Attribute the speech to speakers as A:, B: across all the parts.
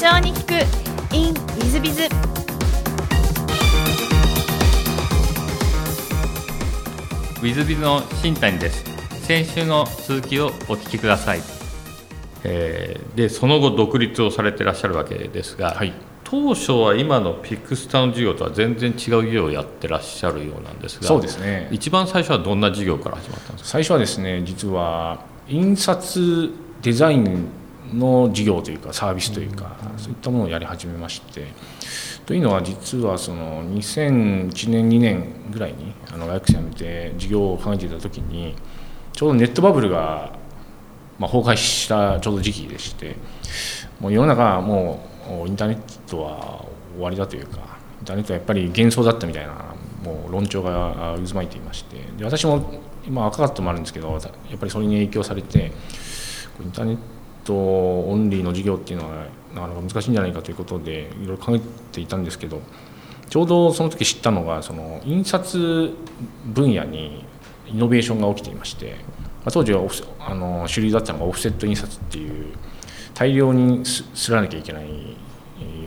A: 長に聞く in ウィズビズ。
B: ウィズビズの新谷です。先週の続きをお聞きください、えーでその後独立をされてらっしゃるわけですが、
C: はい。
B: 当初は今のピクスタの事業とは全然違う事業をやってらっしゃるようなんですが
C: そうですね。
B: 一番最初はどんな事業から始まったんですか？
C: 最初はですね実は印刷デザインの事業というかサービスというか、そういったものをやり始めましてというのは実はその2001年2年ぐらいにあの大学生辞めて事業を考えていた時にちょうどネットバブルが、まあ、崩壊したちょうど時期でしてもう世の中はもうインターネットは終わりだというかインターネットはやっぱり幻想だったみたいなもう論調が渦巻いていましてで私も今若かったのもあるんですけどやっぱりそれに影響されてインターネットオンリーの事業っていうのはなかなか難しいんじゃないかということでいろいろ考えていたんですけどちょうどその時知ったのがその印刷分野にイノベーションが起きていまして、ま、当時はあの主流だったのがオフセット印刷っていう大量にすすらなきゃいけない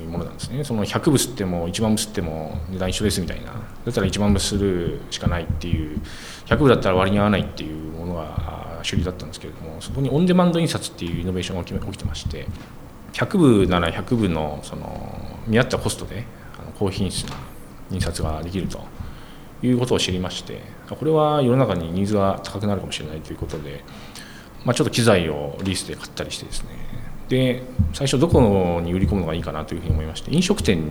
C: ものなんですね。その100部吸っても1万部吸っても値段一緒ですみたいな。だったら1万部するしかないっていう100部だったら割に合わないっていうものが主流だったんですけれどもそこにオンデマンド印刷っていうイノベーションが起きてまして100部なら100部のその見合ったコストであの高品質な印刷ができるということを知りましてこれは世の中にニーズが高くなるかもしれないということで、まあ、ちょっと機材をリースで買ったりしてですね。で最初どこに売り込むのがいいかなというふうに思いまして飲食店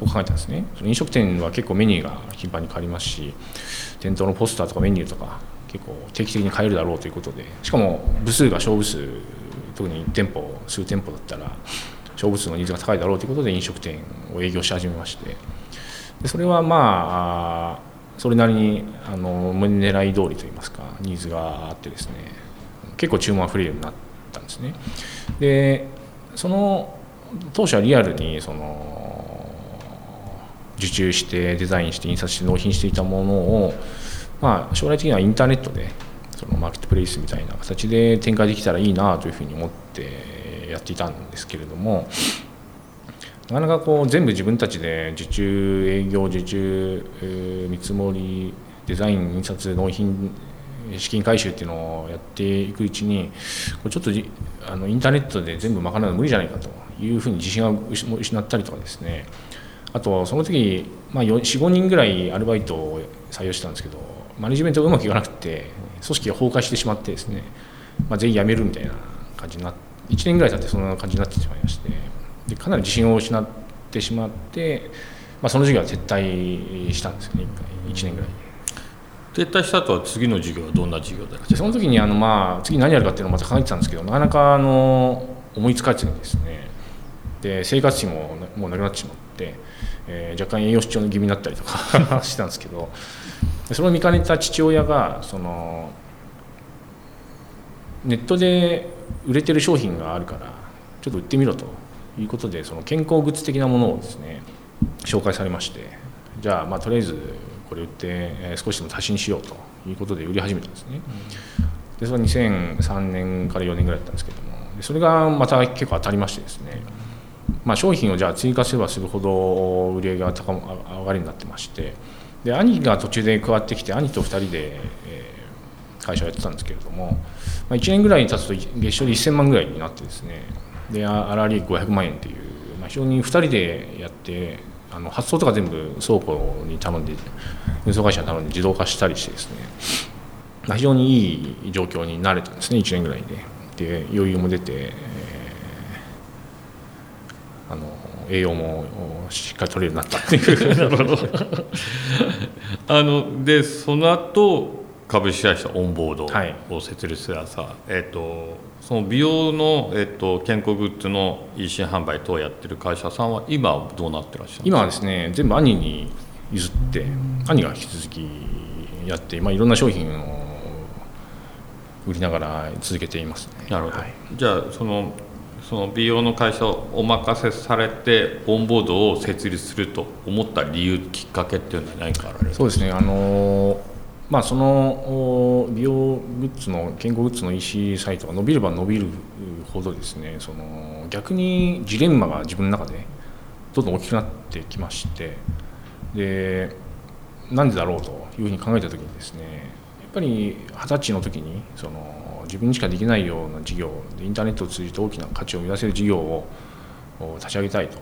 C: を考えたんですね。その飲食店は結構メニューが頻繁に変わりますし店頭のポスターとかメニューとか結構定期的に変えるだろうということでしかも部数が勝負数特に店舗数店舗だったら勝負数のニーズが高いだろうということで飲食店を営業し始めましてでそれはまあそれなりにあの狙い通りといいますかニーズがあってですね結構注文が増えるようになったんですね。でその当初はリアルにその受注してデザインして印刷して納品していたものを、まあ、将来的にはインターネットでそのマーケットプレイスみたいな形で展開できたらいいなというふうに思ってやっていたんですけれどもなかなかこう全部自分たちで受注営業受注、見積もりデザイン印刷納品資金回収っていうのをやっていくうちにこれちょっとあのインターネットで全部賄うの無理じゃないかというふうに自信を失ったりとかですね。あとその時、まあ、45人ぐらいアルバイトを採用してたんですけどマネジメントがうまくいかなくて組織が崩壊してしまってですね、まあ、全員辞めるみたいな感じになって1年ぐらい経ってそんな感じになってしまいましてでかなり自信を失ってしまって、まあ、その授業は撤退したんですよね1年ぐらい。
B: 撤退した後は次の事業はどんな事業だ
C: その時にあの、まあ、次何やるかっていうのをまた考えてたんですけどなかなかあの思いつかずにですねで生活費ももうなくなってしまって、えー若干栄養失調の気味になったりとか してたんですけどでそれを見かねた父親がそのネットで売れてる商品があるからちょっと売ってみろということでその健康グッズ的なものをですね紹介されましてじゃあまあとりあえずこれ売って少しでも足しにしようということで売り始めたんですね。でそれは2003年から4年ぐらいだったんですけどもそれがまた結構当たりましてですね、まあ、商品をじゃあ追加すればするほど売り上げが高上がりになってましてで兄が途中で加わってきて兄と2人で、えー会社をやってたんですけれども、まあ、1年ぐらい経つと月賞で1000万ぐらいになってですねで粗利500万円っていう、まあ、非常に2人でやってあの発送とか全部倉庫に頼んで運送会社に頼んで自動化したりしてですねまあ非常にいい状況になれたんですね1年ぐらいで。で余裕も出て、えーあの栄養もしっかり取れるようになったっていう。
B: あのでその後株式会社オンボー
C: はい。
B: ドを設立してさ、えっとその美容の、えっと健康グッズの EC 販売等をやってる会社さんは今はどうなってらっしゃるんですか？
C: 今はですね全部兄に譲って兄が引き続きやって、まあ、いろんな商品を売りながら続けていますね。
B: なるほど、
C: はい。
B: じゃあそのその美容の会社をお任せされてオンボードを設立すると思った理由きっかけっていうのは何かあられる
C: そうですね。あのまあその美容グッズの健康グッズの EC サイトが伸びれば伸びるほどですねその逆にジレンマが自分の中でどんどん大きくなってきましてでなんでだろうというふうに考えた時にですねやっぱり二十歳の時にその自分にしかできないような事業でインターネットを通じて大きな価値を生み出せる事業を立ち上げたいと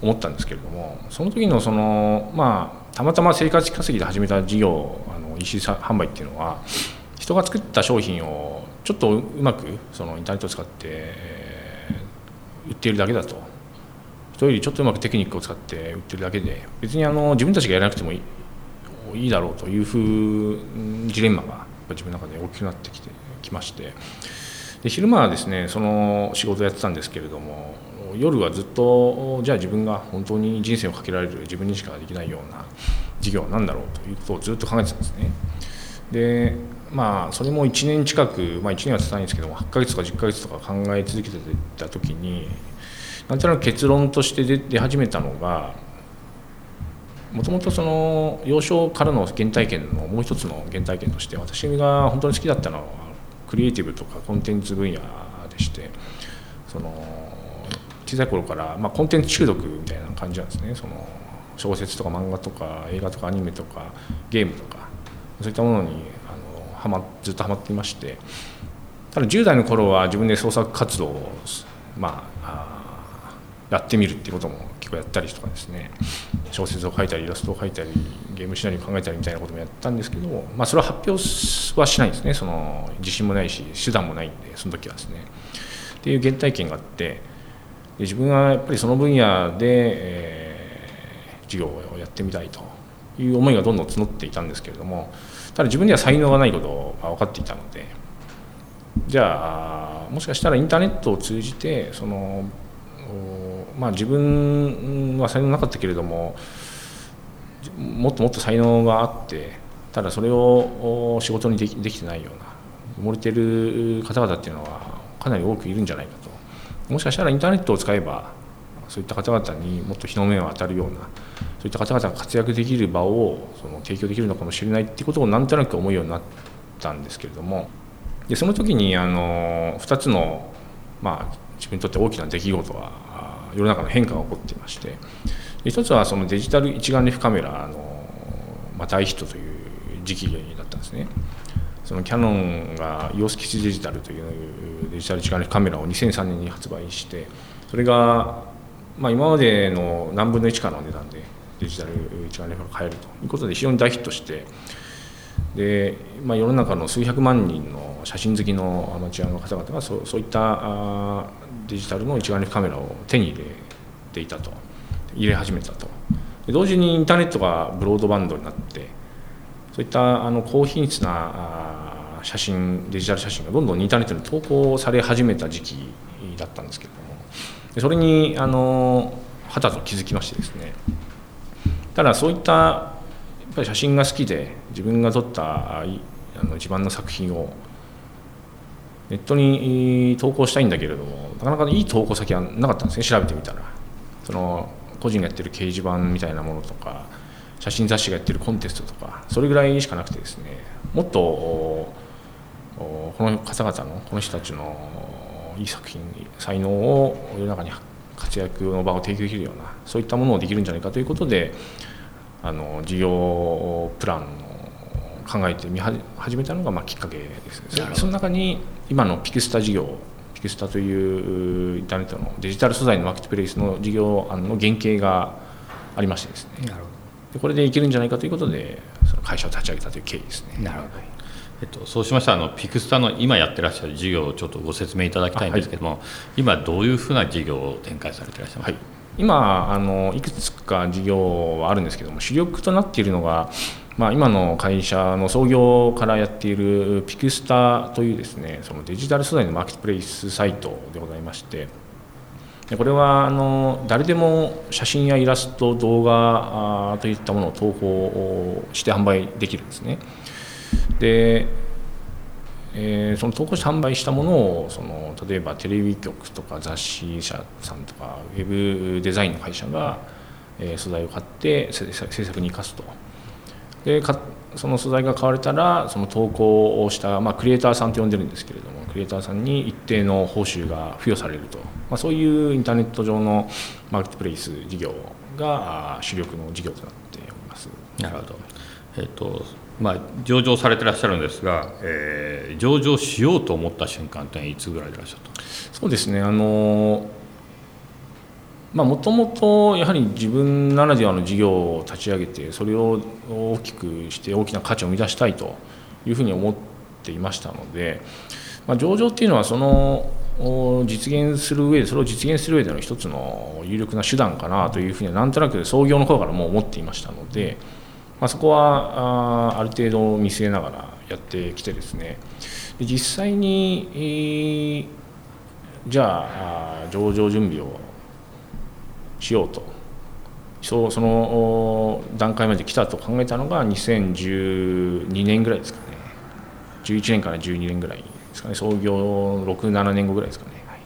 C: 思ったんですけれどもその時のそのまあたまたま生活稼ぎで始めた事業あの EC 販売っていうのは人が作った商品をちょっとうまくそのインターネットを使って、えー、売っているだけだと。人よりちょっとうまくテクニックを使って売ってるだけで別にあの自分たちがやらなくてもいいいいだろうというふうジレンマが自分の中で大きくなってきてきましてで昼間はですねその仕事をやってたんですけれども夜はずっとじゃあ自分が本当に人生をかけられる自分にしかできないような事業は何だろうということをずっと考えてたんですね。でまあそれも1年近く、まあ、1年は経たないんですけども8ヶ月とか10ヶ月とか考え続けてた時になんとなく結論として出始めたのがもともとその幼少からの原体験のもう一つの原体験として私が本当に好きだったのはクリエイティブとかコンテンツ分野でしてその小さい頃から、まあ、コンテンツ中毒みたいな感じなんですね。その小説とか漫画とか映画とかアニメとかゲームとかそういったものにあのはまずっとはまっていましてただ10代の頃は自分で創作活動を、まあ、やってみるっていうことも結構やったりとかですね。小説を書いたりイラストを書いたりゲームシナリオを考えたりみたいなこともやったんですけど、まあ、それは発表はしないんですね。その自信もないし手段もないんでその時はですね。っていう原体験があってで自分はやっぱりその分野で、えー、授業をやってみたいという思いがどんどん募っていたんですけれどもただ自分には才能がないことが分かっていたのでじゃあもしかしたらインターネットを通じてそのまあ、自分は才能なかったけれどももっともっと才能があってただそれを仕事にできできてないような埋もれてる方々っていうのはかなり多くいるんじゃないかと。もしかしたらインターネットを使えばそういった方々にもっと日の目を当たるようなそういった方々が活躍できる場をその提供できるのかもしれないっていうことをなんとなく思うようになったんですけれどもでその時にあの2つのまあ自分にとって大きな出来事は世の中の変化が起こっていまして一つはそのデジタル一眼レフカメラの、ま、大ヒットという時期だったんですね。そのキャノンが EOS キスデジタルというデジタル一眼レフカメラを2003年に発売してそれが、まあ、今までの何分の1かの値段でデジタル一眼レフが買えるということで非常に大ヒットしてで、まあ、世の中の数百万人の写真好きのアマチュアの方々がそうそういったデジタルの一眼レフカメラを手に入れていたと。入れ始めたと。同時にインターネットがブロードバンドになってそういったあの高品質な写真デジタル写真がどんどんインターネットに投稿され始めた時期だったんですけれどもそれにあのはたと気づきましてですね。ただそういったやっぱり写真が好きで自分が撮ったあの自慢の作品をネットに投稿したいんだけれどもなかなかいい投稿先はなかったんですね調べてみたら。その個人がやってる掲示板みたいなものとか写真雑誌がやってるコンテストとかそれぐらいしかなくてですねもっとこの方々のこの人たちのいい作品才能を世の中に活躍の場を提供できるようなそういったものをできるんじゃないかということであの事業プランの考えてみ始めたのがまあきっかけですその中に今のピクスタ事業ピクスタというインターネットのデジタル素材のマーケットプレイスの事業案の原型がありましてですね。でこれでいけるんじゃないかということでその会社を立ち上げたという経緯ですね。
B: なるほど。えっと、そうしましたらあのピクスタの今やってらっしゃる事業をちょっとご説明いただきたいんですけども、はい、今どういうふうな事業を展開されていらっしゃいますか、はい、
C: 今あのいくつか事業はあるんですけども主力となっているのがまあ、今の会社の創業からやっているピクスタというですねそのデジタル素材のマーケットプレイスサイトでございましてこれはあの誰でも写真やイラスト動画といったものを投稿して販売できるんですね。で、えー、その投稿して販売したものをその例えばテレビ局とか雑誌社さんとかウェブデザインの会社が、えー、素材を買って制作に生かすと。でその素材が買われたらその投稿をした、まあ、クリエイターさんと呼んでるんですけれどもククリエイターさんに一定の報酬が付与されると、まあ、そういうインターネット上のマーケットプレイス事業が主力の事業となっております。
B: なるほど、えーとまあ、上場されてらっしゃるんですが、えー、上場しようと思った瞬間っていつぐらいでいらっしゃった
C: そうですねあのまあもともとやはり自分ならではの事業を立ち上げてそれを大きくして大きな価値を生み出したいというふうに思っていましたので、まあ、上場っていうのはその実現する上でそれを実現する上での一つの有力な手段かなというふうにはなんとなく創業の頃からもう思っていましたので、まあ、そこはあある程度見据えながらやってきてですね。で実際に、えー、じゃあ上場準備をしようと。そうその段階まで来たと考えたのが2012年ぐらいですかね。11年から12年ぐらいですかね。創業67年後ぐらいですかね、は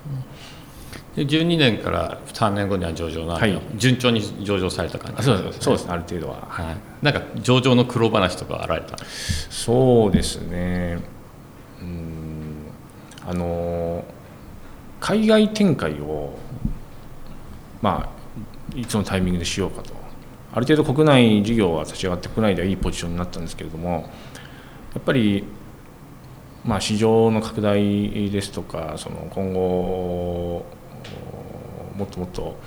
C: い、
B: で12年から3年後には上場なんで、はい、順調に上場された感じ
C: そうです、そうです。ある程度は、
B: はい、なんか上場の苦労話とかあられた
C: そうですね。うん。あの海外展開をまあいつのタイミングでしようかと。ある程度国内事業は立ち上がって国内ではいいポジションになったんですけれどもやっぱりまあ市場の拡大ですとかその今後もっともっと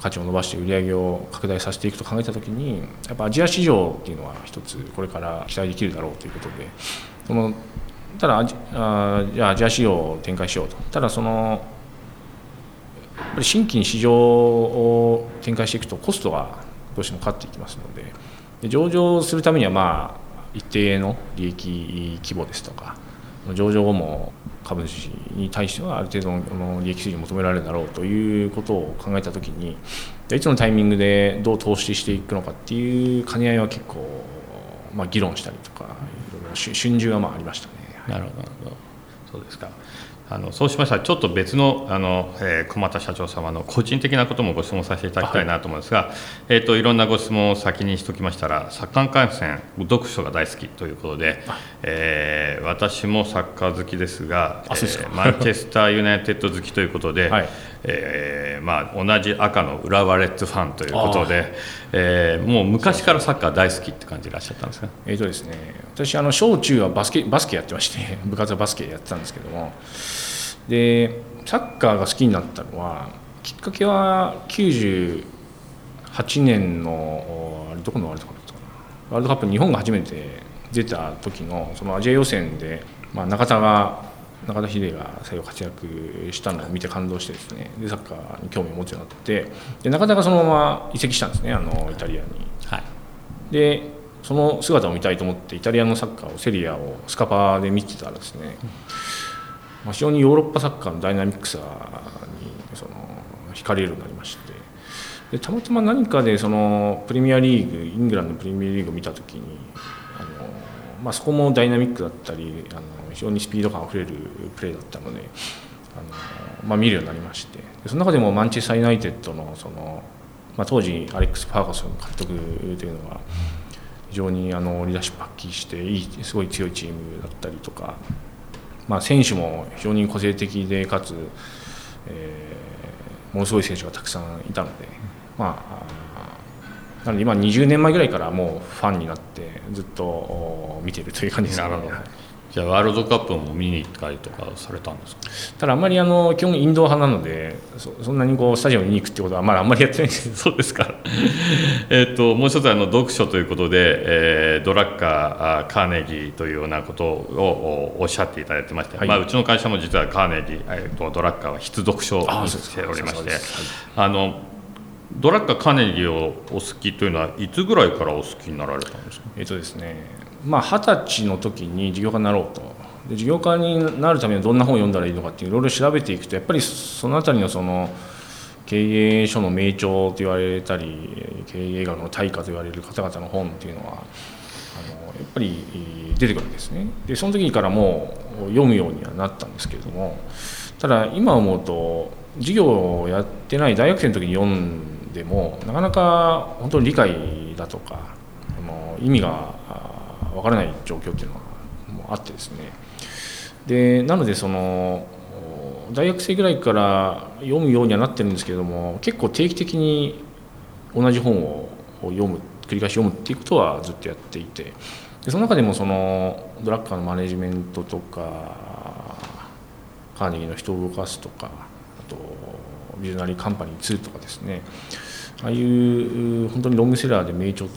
C: 価値を伸ばして売り上げを拡大させていくと考えた時にやっぱアジア市場っていうのは一つこれから期待できるだろうということでそのただあじゃあアジア市場を展開しようと。ただそのぱり新規に市場を展開していくとコストがどうしてもかかっていきますのでで上場するためにはまあ一定の利益規模ですとか上場後も株主に対してはある程度の利益水準を求められるだろうということを考えたときにいつのタイミングでどう投資していくのかっていう兼ね合いは結構、まあ、議論したりとかいろいろ春秋はまあありましたね。
B: なるほど。そうですか。あのそうしましたらちょっと別のあの、えー、駒田社長様の個人的なこともご質問させていただきたいなと思うんですが、はい、えーと、いろんなご質問を先にしておきましたらサッカー観戦読書が大好きということで、えー、私もサッカー好きですが、えー、マンチェスター・ユナイテッド好きということで、はい、えー、まあ、同じ赤の浦和レッズファンということで、えー、もう昔からサッカー大好きって感じでいらっしゃったんですか？
C: えーとですね、私あの小中はバスケバスケやってまして 部活はバスケやってたんですけども。でサッカーが好きになったのはきっかけは98年のどこのワールドカップだったかな？ワールドカップ日本が初めて出た時のそのアジア予選で、まあ、中田が中田秀が最後活躍したのを見て感動してですねでサッカーに興味を持つようになってで中田がそのまま移籍したんですねあのイタリアに。はい、でその姿を見たいと思ってイタリアのサッカーをセリアをスカパーで見てたらですね、まあ、非常にヨーロッパサッカーのダイナミックさにその惹かれるようになりましてでたまたま何かでそのプレミアリーグイングランドのプレミアリーグを見た時にまあ、そこもダイナミックだったりあの非常にスピード感あふれるプレーだったのであの、まあ、見るようになりましてその中でもマンチェスター・ユナイテッドのその、まあ、当時アレックス・ファーガソン監督というのは非常にあのリーダーシップ発揮していいすごい強いチームだったりとかまあ、選手も非常に個性的でかつ、えー、ものすごい選手がたくさんいたので、まあ、なので今20年前ぐらいからもうファンになってずっと見ているという感じですね。
B: じゃあワールドカップも見に行ったりとかされたんですか？
C: ただあんまりあの基本インド派なのでそそんなにこうスタジアムに見に行くってことはまああんまりやってないんです
B: そうですか。えともう一つあの読書ということで、えー、ドラッカーカーネギーというようなことをおっしゃっていただいてまして、はい、まあ、うちの会社も実はカーネギー、えーと、ドラッカーは必読書にしておりまして、あのドラッカーカネギーをお好きというのはいつぐらいからお好きになられたんですか？
C: えっ、とですねまあ二十歳の時に事業家になろうと。で事業家になるためにはどんな本を読んだらいいのかっていろいろ調べていくとやっぱりその辺りのその経営書の名著と言われたり経営学の大家と言われる方々の本っていうのはあのやっぱり出てくるわけですね。でその時からもう読むようにはなったんですけれどもただ今思うと授業をやってない大学生の時に読んでもなかなか本当に理解だとかあの意味がわからない状況っていうのがあってですね。でなのでその大学生ぐらいから読むようにはなってるんですけれども結構定期的に同じ本を読む繰り返し読むっていうことはずっとやっていてでその中でもそのドラッカーのマネジメントとかカーネギーの人を動かすとかビジョナリーカンパニー2とかですねああいう本当にロングセラーで名著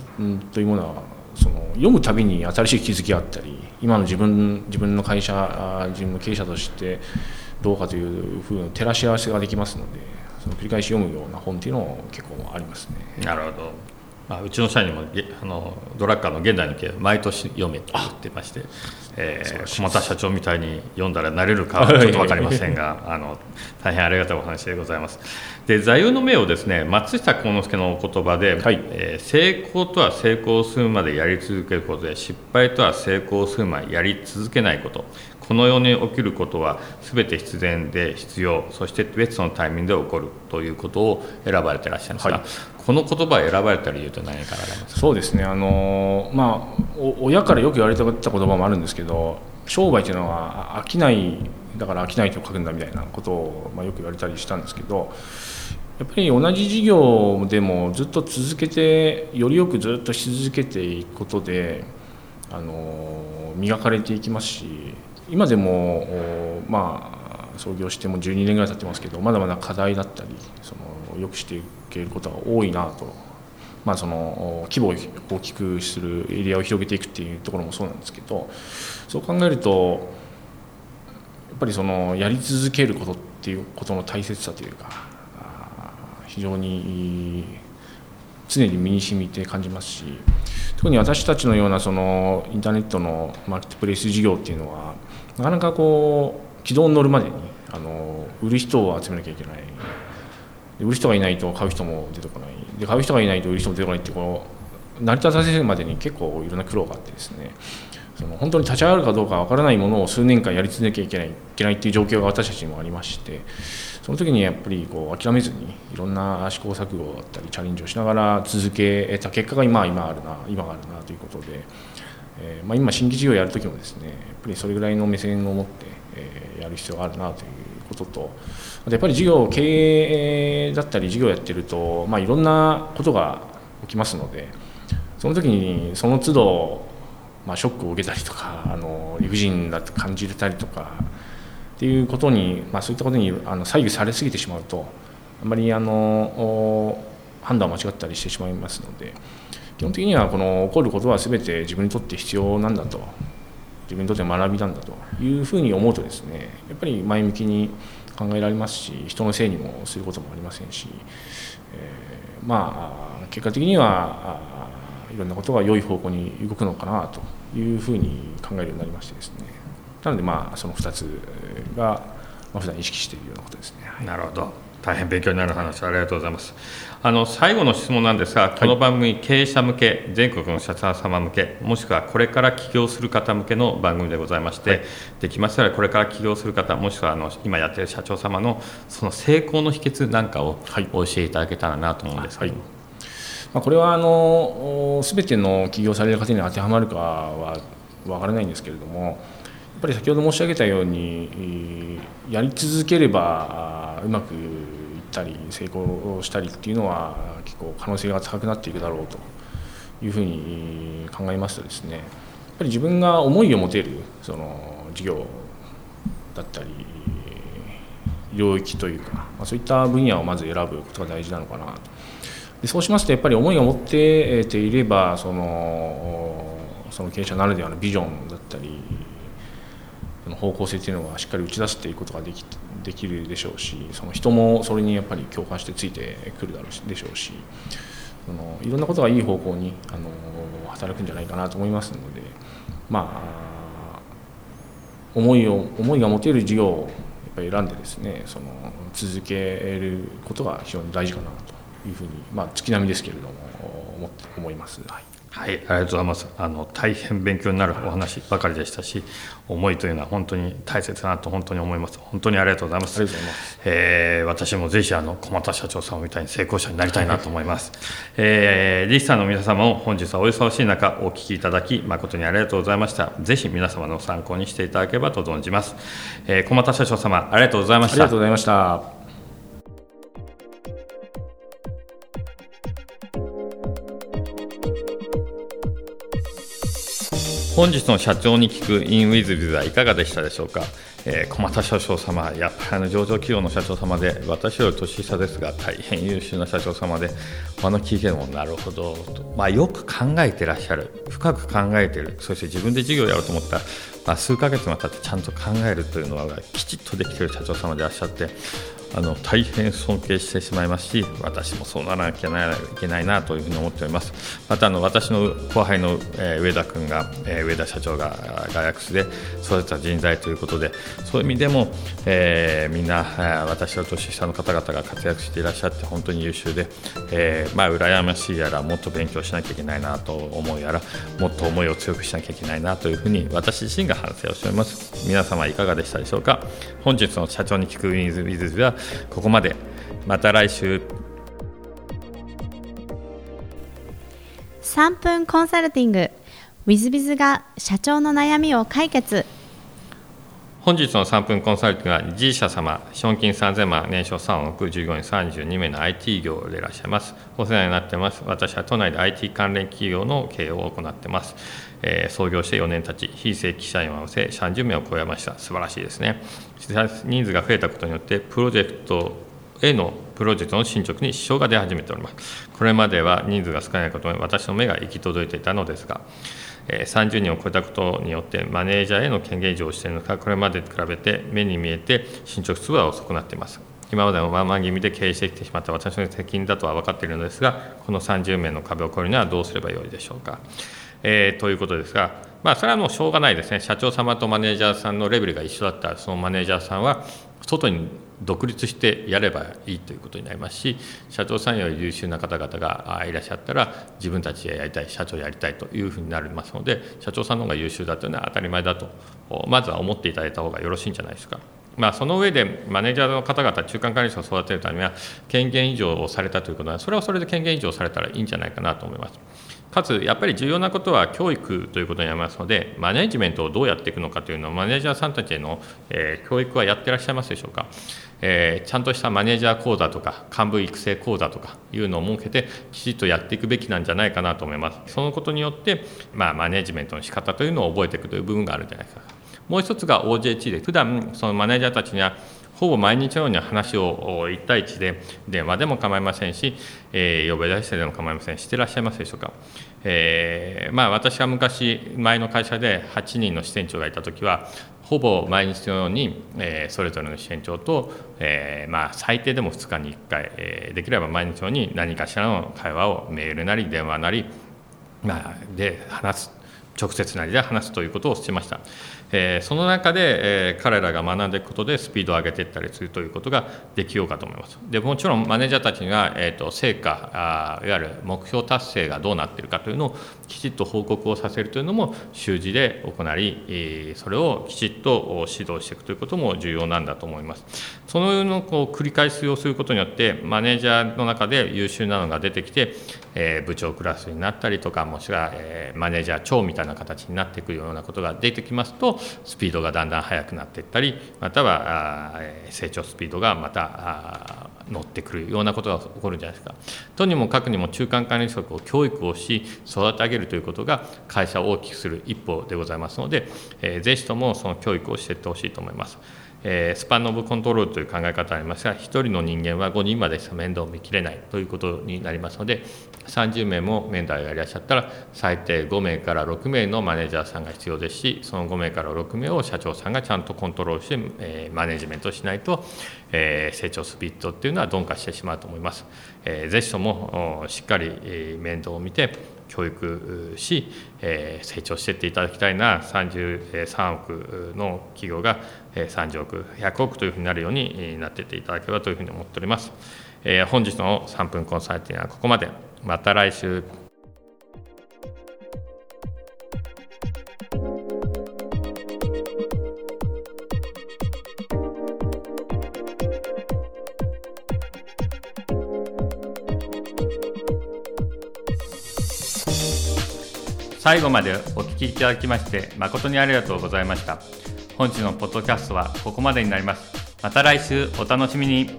C: というものはその読むたびに新しい気づきがあったり今の自分自分の会社自分の経営者としてどうかというふうな照らし合わせができますのでその繰り返し読むような本っていうのも結構ありますね。
B: なるほどまあ、うちの社員にもあのドラッカーの現代の経営毎年読めと言ってまして、えー、駒田社長みたいに読んだらなれるかは ちょっと分かりませんがあの大変ありがたいお話でございます。で座右の銘をですね松下幸之助のお言葉で、はい、えー、成功とは成功するまでやり続けることで失敗とは成功するまでやり続けないこと。この世に起きることは全て必然で必要そして別のタイミングで起こるということを選ばれていらっしゃるんですが、はい、この言葉を選ばれた理由と何かありますか？
C: そうですね。あの、まあ、親からよく言われた言葉もあるんですけど商売というのは飽きないだから飽きないと書くんだみたいなことを、まあ、よく言われたりしたんですけどやっぱり同じ事業でもずっと続けてよりよくずっとし続けていくことであの磨かれていきますし今でもまあ創業しても12年ぐらい経ってますけどまだまだ課題だったりそのよくしていくけることが多いなと、まあ、その規模を大きくするエリアを広げていくっていうところもそうなんですけどそう考えるとやっぱりそのやり続けることっていうことの大切さというか非常に常に身に染みて感じますし特に私たちのようなそのインターネットのマーケットプレイス事業っていうのはなかなかこう軌道に乗るまでにあの売る人を集めなきゃいけない。売る人がいないと買う人も出てこないで買う人がいないと売る人も出てこないってこう成り立たせるまでに結構いろんな苦労があってですねその本当に立ち上がるかどうかわからないものを数年間やり続けなきゃいけないいけないっていう状況が私たちにもありましてその時にやっぱりこう諦めずにいろんな試行錯誤だったりチャレンジをしながら続けた結果が今今あるな今があるなということで。えーまあ、今新規事業をやるときもですねやっぱりそれぐらいの目線を持って、えー、やる必要があるなということとやっぱり事業経営だったり事業やってると、まあ、いろんなことが起きますのでその時にその都度、まあ、ショックを受けたりとかあの理不尽だと感じれたりとかっていうことに、まあ、そういったことにあの左右されすぎてしまうとあまりあの判断を間違ったりしてしまいますので。基本的にはこの起こることは全て自分にとって必要なんだと自分にとって学びなんだというふうに思うとですねやっぱり前向きに考えられますし人のせいにもすることもありませんし、えー、まあ結果的にはいろんなことが良い方向に動くのかなというふうに考えるようになりましてですね。なのでまあその2つが普段意識しているようなことですね。
B: なるほど。大変勉強になる話ありがとうございます。あの最後の質問なんですが、この番組、経営者向け、全国の社長様向け、もしくはこれから起業する方向けの番組でございまして、はい、できましたらこれから起業する方、もしくはあの今やっている社長様のその成功の秘訣なんかをお教えいただけたらなと思うんですけど、はい、
C: まあ、これはあの全ての起業される方に当てはまるかは分からないんですけれども、やっぱり先ほど申し上げたように、やり続ければうまくったり成功したりっていうのは結構可能性が高くなっていくだろうというふうに考えますとですねやっぱり自分が思いを持てるその事業だったり領域というか、ま、そういった分野をまず選ぶことが大事なのかなと。でそうしますとやっぱり思いを持ってていればそのその経営者ならではのビジョンだったり方向性っていうのはしっかり打ち出していくことができできるでしょうしその人もそれにやっぱり共感してついてくるだろうでしょうしそのいろんなことがいい方向にあの働くんじゃないかなと思いますのでまあ思いを思いが持てる事業をやっぱり選んでですねその続けることが非常に大事かなというふうに、まあ、月並みですけれども思思います。はい
B: はい、ありがとうございます。あの大変勉強になるお話ばかりでしたし、思いというのは本当に大切だなと本当に思います。本当にありがとうございます。えー、私もぜひあの駒田社長さんみたいに成功者になりたいなと思います。はい、えー、リスターの皆様も本日はお忙しい中お聞きいただき誠にありがとうございました。ぜひ皆様の参考にしていただければと存じます。えー、駒田社長様ありがとうございました。あり
C: がとうございました。
B: 本日の社長に聞く in with with はいかがでしたでしょうか、えー、駒田社長様、やっぱりあの上場企業の社長様で、私より年下ですが、大変優秀な社長様で、あの聞いてもなるほどと、まあ、よく考えてらっしゃる、深く考えてる、そして自分で事業をやろうと思った。ら、まあ、数ヶ月も経ってちゃんと考えるというのは、きちっとできてる社長様でいらっしゃって、あの大変尊敬してしまいますし私もそうならなきゃいけないなというふうに思っております。またあの私の後輩の、えー、上田君が、えー、上田社長がガヤクスで育てた人材ということでそういう意味でも、えー、みんな、私の年下の方々が活躍していらっしゃって本当に優秀で、えー、まあ羨ましいやらもっと勉強しなきゃいけないなと思うやらもっと思いを強くしなきゃいけないなというふうに私自身が反省をしております。皆様いかがでしたでしょうか？本日の社長に聞くウィズウィズではここまで。また来週。
A: 3分コンサルティング。w i z b i z が社長の悩みを解決。
B: 本日の3分コンサルティングは G 社様、資本金3000万、年商3億、従業員32名の IT 業でいらっしゃいます。お世話になっています。私は都内で IT 関連企業の経営を行っています。えー、創業して4年経ち、非正規社員を合わせ30名を超えました。素晴らしいですね。人数が増えたことによって、プロジェクトへのプロジェクトの進捗に支障が出始めております。これまでは人数が少ないことに私の目が行き届いていたのですが、30人を超えたことによってマネージャーへの権限上をしているのかこれまでと比べて目に見えて進捗数は遅くなっています。今までのまま気味で経営してきてしまった私の責任だとは分かっているのですがこの30名の壁を越えるにはどうすればよいでしょうか、えー、ということですがまあそれはもうしょうがないですね。社長様とマネージャーさんのレベルが一緒だった。らそのマネージャーさんは外に独立してやればいいということになりますし社長さんより優秀な方々がいらっしゃったら自分たちでやりたい社長やりたいというふうになりますので社長さんの方が優秀だというのは当たり前だとまずは思っていただいた方がよろしいんじゃないですか。まあ、その上でマネージャーの方々中間管理者を育てるためには権限移譲をされたということはそれはそれで権限移譲されたらいいんじゃないかなと思います。かつやっぱり重要なことは教育ということになりますのでマネジメントをどうやっていくのかというのをマネージャーさんたちへの、えー、教育はやってらっしゃいますでしょうか、えー、ちゃんとしたマネージャー講座とか幹部育成講座とかいうのを設けてきちっとやっていくべきなんじゃないかなと思います。そのことによって、まあ、マネジメントの仕方というのを覚えていくという部分があるんじゃないか。もう一つが OJT で普段そのマネージャーたちにはほぼ毎日のように話を1対1で電話でも構いませんし、えー、呼び出してでも構いませんしてらっしゃいますでしょうか？えー、まあ、私は昔前の会社で8人の支店長がいた時はほぼ毎日のように、えー、それぞれの支店長と、えー、まあ、最低でも2日に1回、えできれば毎日のように何かしらの会話をメールなり電話なり、まあ、で話す直接なりで話すということをしてました。えー、その中で、えー、彼らが学んでいくことでスピードを上げていったりするということができようかと思います。でもちろんマネージャーたちには、えーと、成果あいわゆる目標達成がどうなっているかというのをきちっと報告をさせるというのも習字で行い、えー、それをきちっと指導していくということも重要なんだと思います。そのようなこう繰り返しをすることによってマネージャーの中で優秀なのが出てきて、えー、部長クラスになったりとかもしくは、えー、マネージャー長みたいな形になっていくようなことが出てきますとスピードがだんだん速くなっていったりまたは成長スピードがまた乗ってくるようなことが起こるんじゃないですか。とにもかくにも中間管理職を教育をし育て上げるということが会社を大きくする一歩でございますので、えー、ぜひともその教育をしていってほしいと思います。スパン・オブ・コントロールという考え方がありますが、1人の人間は5人までしか面倒を見きれないということになりますので、30名もメンターがいらっしゃったら、最低5名から6名のマネージャーさんが必要ですし、その5名から6名を社長さんがちゃんとコントロールして、マネジメントしないと、成長スピードっていうのは鈍化してしまうと思います。えー、ぜひともしっかり、面倒を見て、教育し、成長していっていただきたいな33億の企業が30億、100億というふうになるようになっていっていただければというふうに思っております。本日の3分コンサルティングはここまで。また来週。最後までお聞きいただきまして誠にありがとうございました。本日のポッドキャストはここまでになります。また来週お楽しみに。